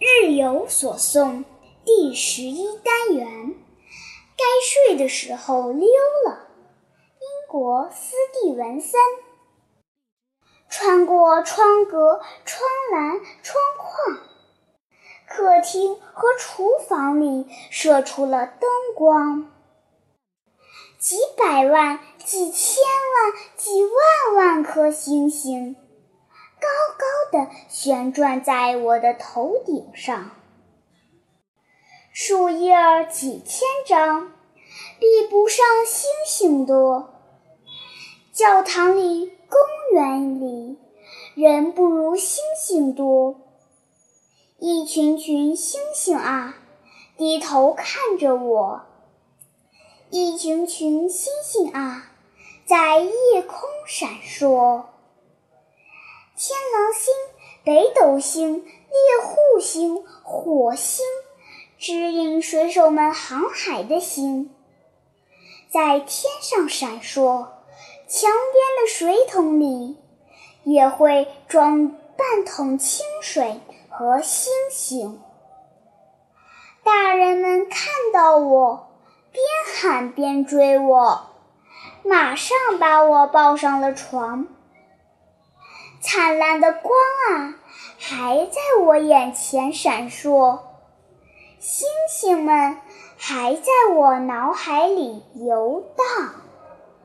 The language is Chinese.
日有所诵第十一单元，该睡的时候溜了。英国斯蒂文森。穿过窗格、窗栏、窗框，客厅和厨房里射出了灯光。几百万、几千万、几万万颗星星。高高的旋转在我的头顶上，树叶儿几千张，比不上星星多。教堂里、公园里，人不如星星多。一群群星星啊，低头看着我。一群群星星啊，在夜空闪烁。天狼星、北斗星、猎户星、火星，指引水手们航海的星，在天上闪烁。墙边的水桶里也会装半桶清水和星星。大人们看到我，边喊边追我，马上把我抱上了床。灿烂的光啊，还在我眼前闪烁，星星们还在我脑海里游荡。